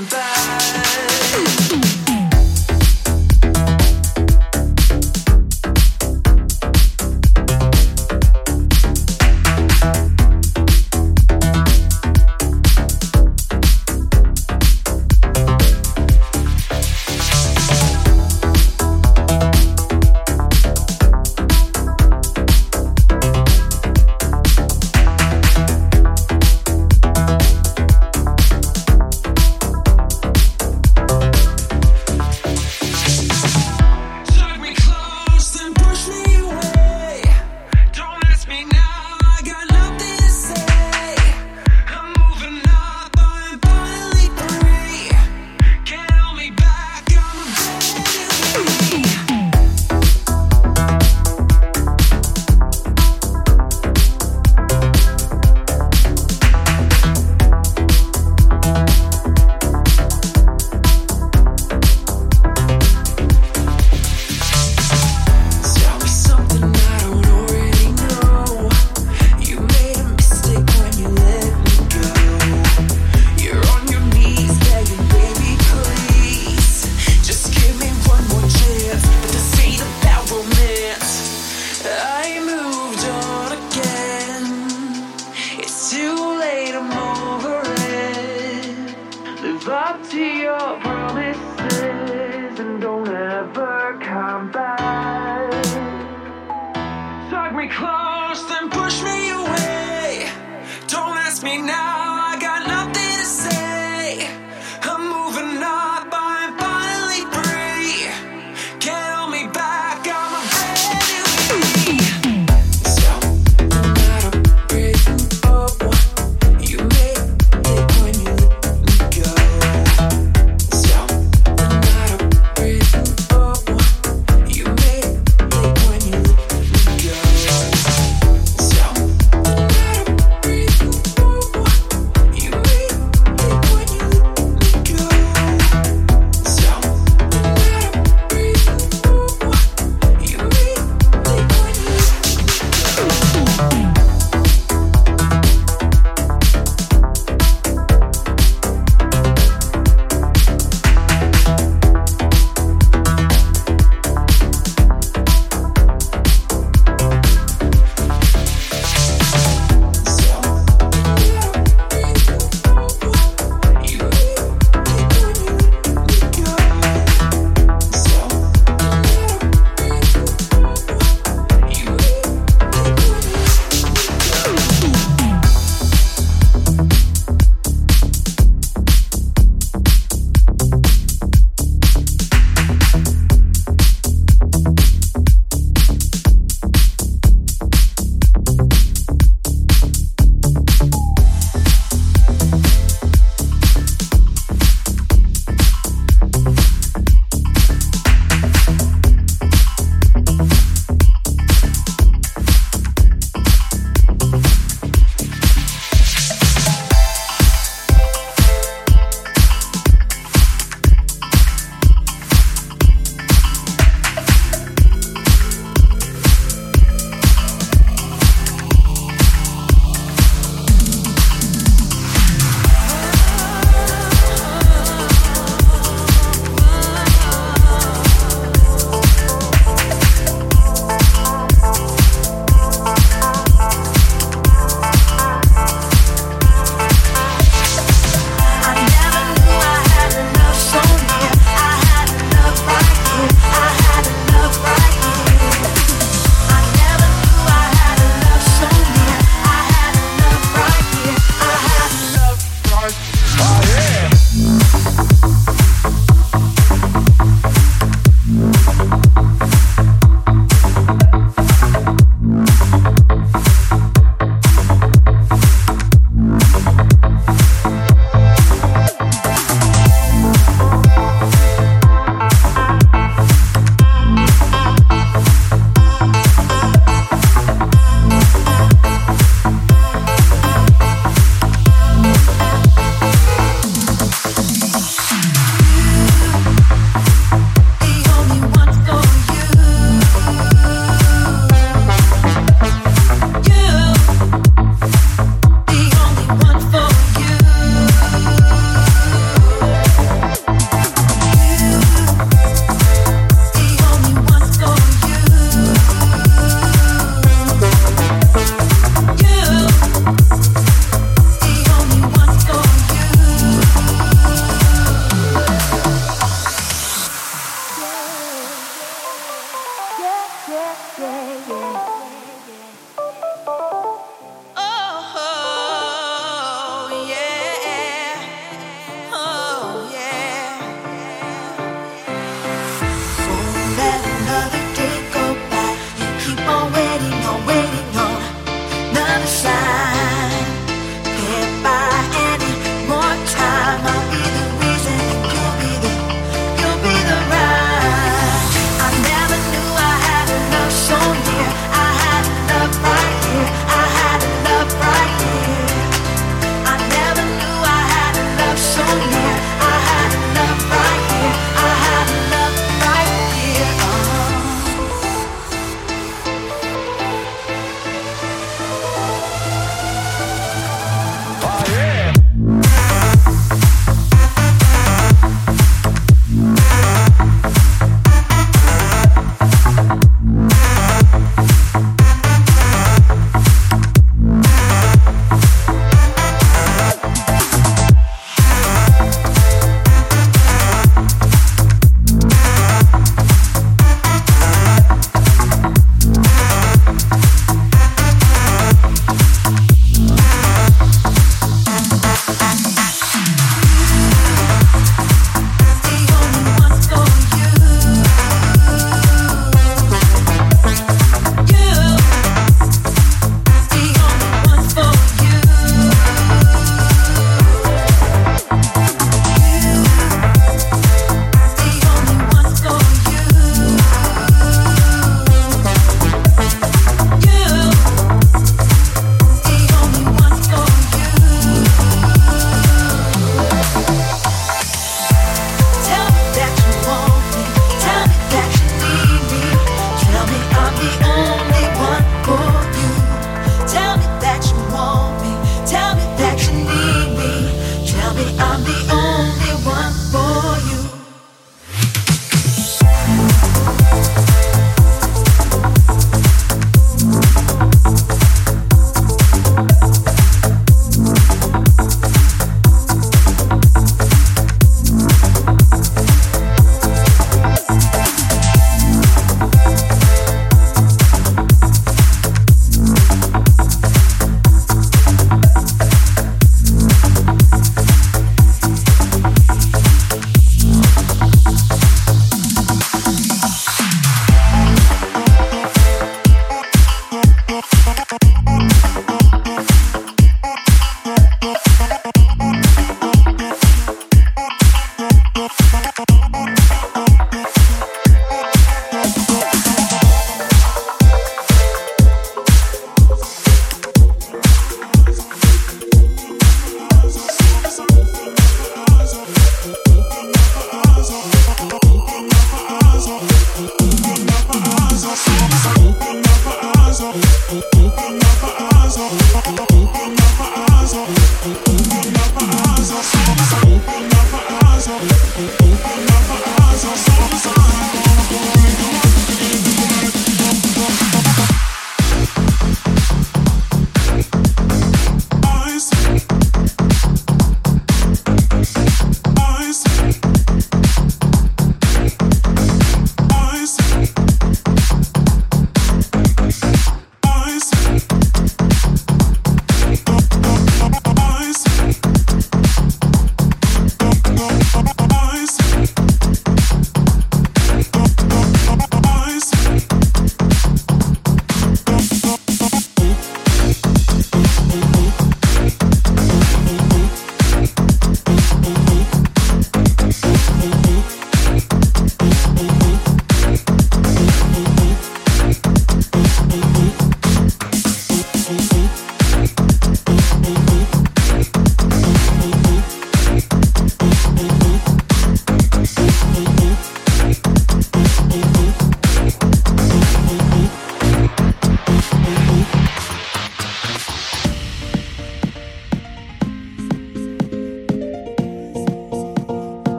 come back.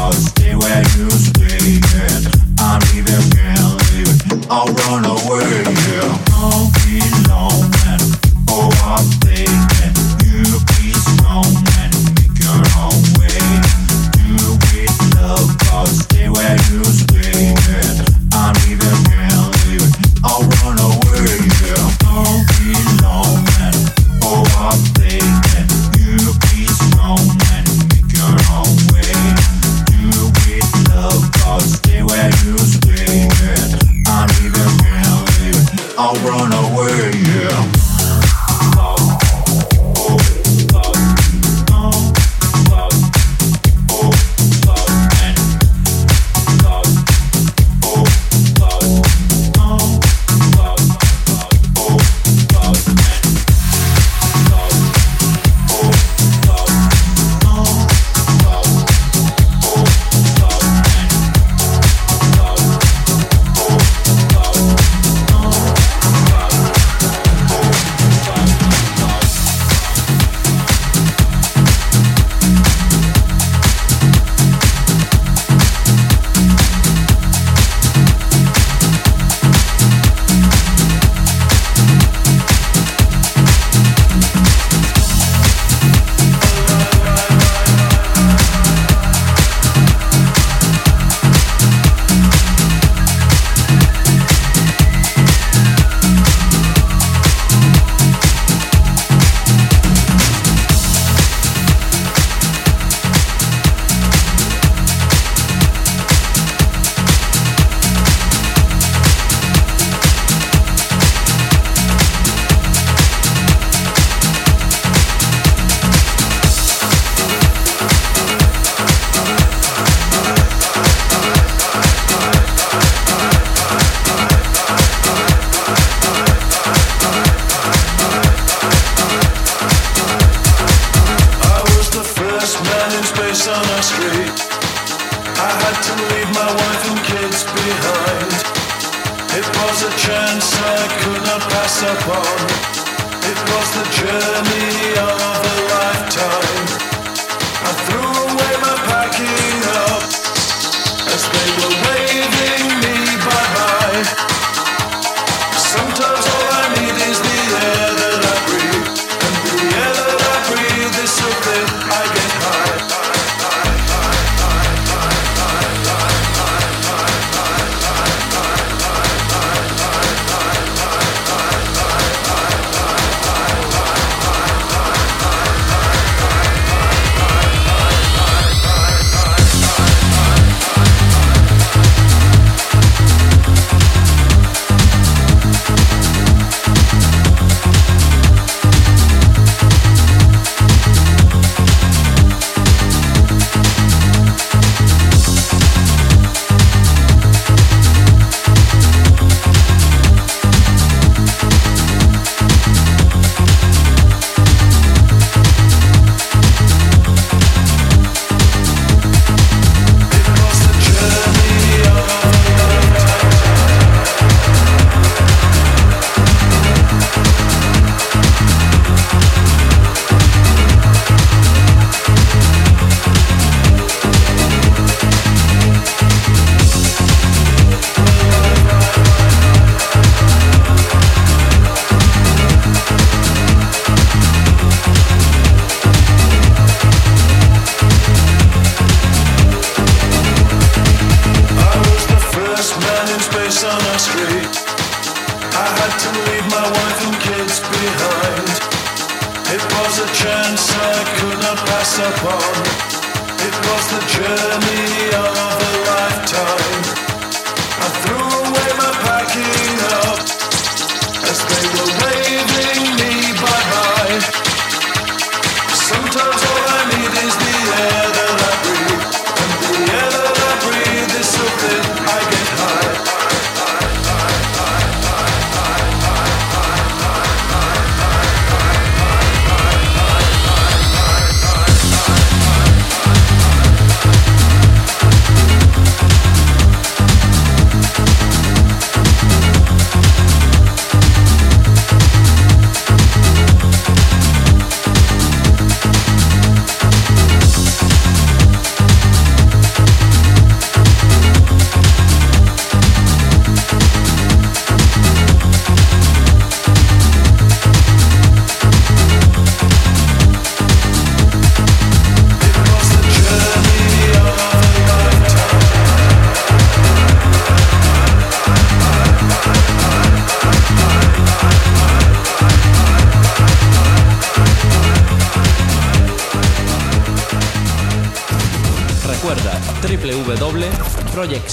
I'll stay where you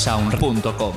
Www.projectsound.com.